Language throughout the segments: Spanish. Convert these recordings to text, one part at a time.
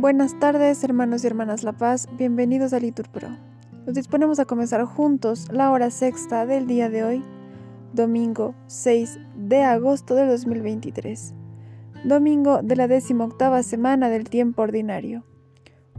Buenas tardes, hermanos y hermanas La Paz, bienvenidos a Liturpro. Nos disponemos a comenzar juntos la hora sexta del día de hoy, domingo 6 de agosto de 2023, domingo de la decimoctava semana del tiempo ordinario.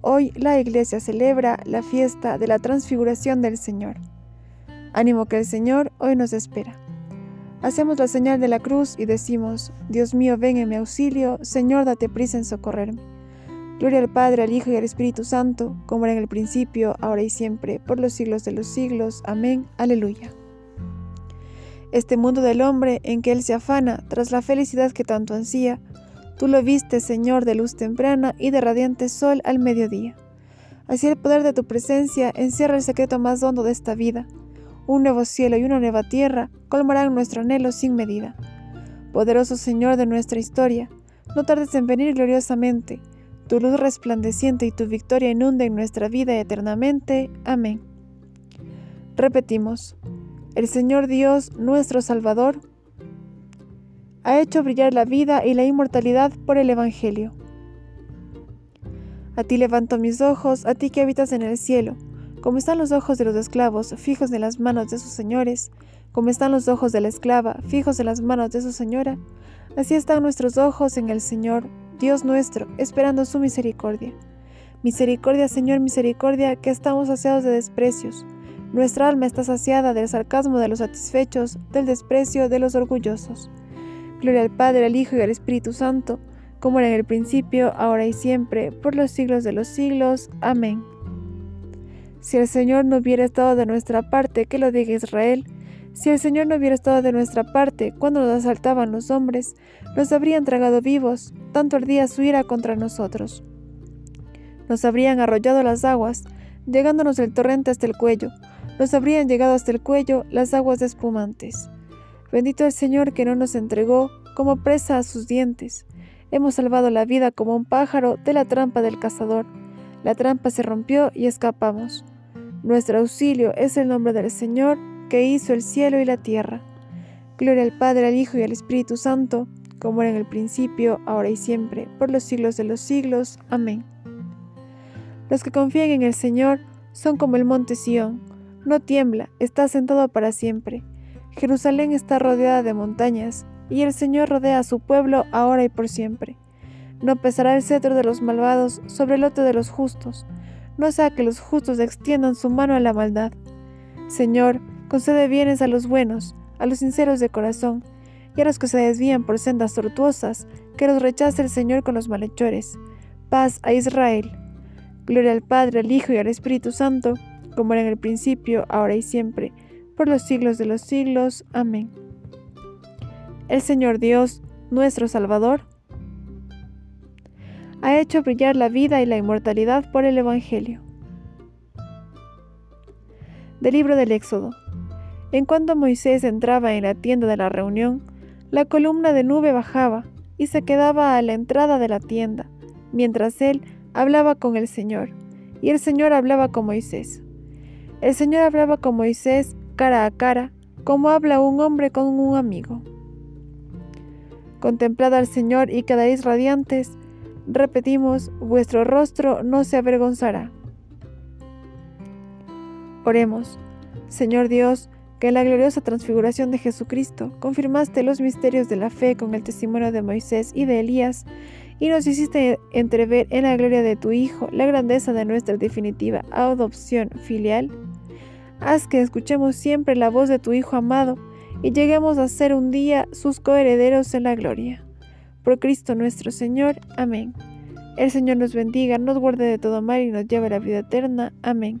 Hoy la Iglesia celebra la fiesta de la transfiguración del Señor. Ánimo que el Señor hoy nos espera. Hacemos la señal de la cruz y decimos, Dios mío, ven en mi auxilio, Señor, date prisa en socorrerme. Gloria al Padre, al Hijo y al Espíritu Santo, como era en el principio, ahora y siempre, por los siglos de los siglos. Amén. Aleluya. Este mundo del hombre en que él se afana, tras la felicidad que tanto ansía, tú lo viste, Señor, de luz temprana y de radiante sol al mediodía. Así el poder de tu presencia encierra el secreto más hondo de esta vida. Un nuevo cielo y una nueva tierra colmarán nuestro anhelo sin medida. Poderoso Señor de nuestra historia, no tardes en venir gloriosamente tu luz resplandeciente y tu victoria inunden nuestra vida eternamente. Amén. Repetimos, el Señor Dios, nuestro Salvador, ha hecho brillar la vida y la inmortalidad por el Evangelio. A ti levanto mis ojos, a ti que habitas en el cielo, como están los ojos de los esclavos fijos en las manos de sus señores, como están los ojos de la esclava fijos en las manos de su señora, así están nuestros ojos en el Señor Dios nuestro, esperando su misericordia. Misericordia, Señor, misericordia, que estamos saciados de desprecios. Nuestra alma está saciada del sarcasmo de los satisfechos, del desprecio de los orgullosos. Gloria al Padre, al Hijo y al Espíritu Santo, como era en el principio, ahora y siempre, por los siglos de los siglos. Amén. Si el Señor no hubiera estado de nuestra parte, que lo diga Israel, si el Señor no hubiera estado de nuestra parte cuando nos asaltaban los hombres, nos habrían tragado vivos, tanto ardía su ira contra nosotros. Nos habrían arrollado las aguas, llegándonos el torrente hasta el cuello, nos habrían llegado hasta el cuello las aguas espumantes. Bendito el Señor que no nos entregó como presa a sus dientes. Hemos salvado la vida como un pájaro de la trampa del cazador. La trampa se rompió y escapamos. Nuestro auxilio es el nombre del Señor que hizo el cielo y la tierra. Gloria al Padre, al Hijo y al Espíritu Santo, como era en el principio, ahora y siempre, por los siglos de los siglos. Amén. Los que confían en el Señor son como el monte Sión, no tiembla, está sentado para siempre. Jerusalén está rodeada de montañas, y el Señor rodea a su pueblo ahora y por siempre. No pesará el cetro de los malvados sobre el lote de los justos, no sea que los justos extiendan su mano a la maldad. Señor, Concede bienes a los buenos, a los sinceros de corazón, y a los que se desvían por sendas tortuosas, que los rechace el Señor con los malhechores. Paz a Israel. Gloria al Padre, al Hijo y al Espíritu Santo, como era en el principio, ahora y siempre, por los siglos de los siglos. Amén. El Señor Dios, nuestro Salvador, ha hecho brillar la vida y la inmortalidad por el Evangelio. Del libro del Éxodo. En cuanto Moisés entraba en la tienda de la reunión, la columna de nube bajaba y se quedaba a la entrada de la tienda, mientras él hablaba con el Señor, y el Señor hablaba con Moisés. El Señor hablaba con Moisés cara a cara, como habla un hombre con un amigo. Contemplad al Señor y quedaréis radiantes. Repetimos, vuestro rostro no se avergonzará. Oremos, Señor Dios, que en la gloriosa transfiguración de Jesucristo confirmaste los misterios de la fe con el testimonio de Moisés y de Elías, y nos hiciste entrever en la gloria de tu Hijo la grandeza de nuestra definitiva adopción filial. Haz que escuchemos siempre la voz de tu Hijo amado y lleguemos a ser un día sus coherederos en la gloria. Por Cristo nuestro Señor. Amén. El Señor nos bendiga, nos guarde de todo mal y nos lleve a la vida eterna. Amén.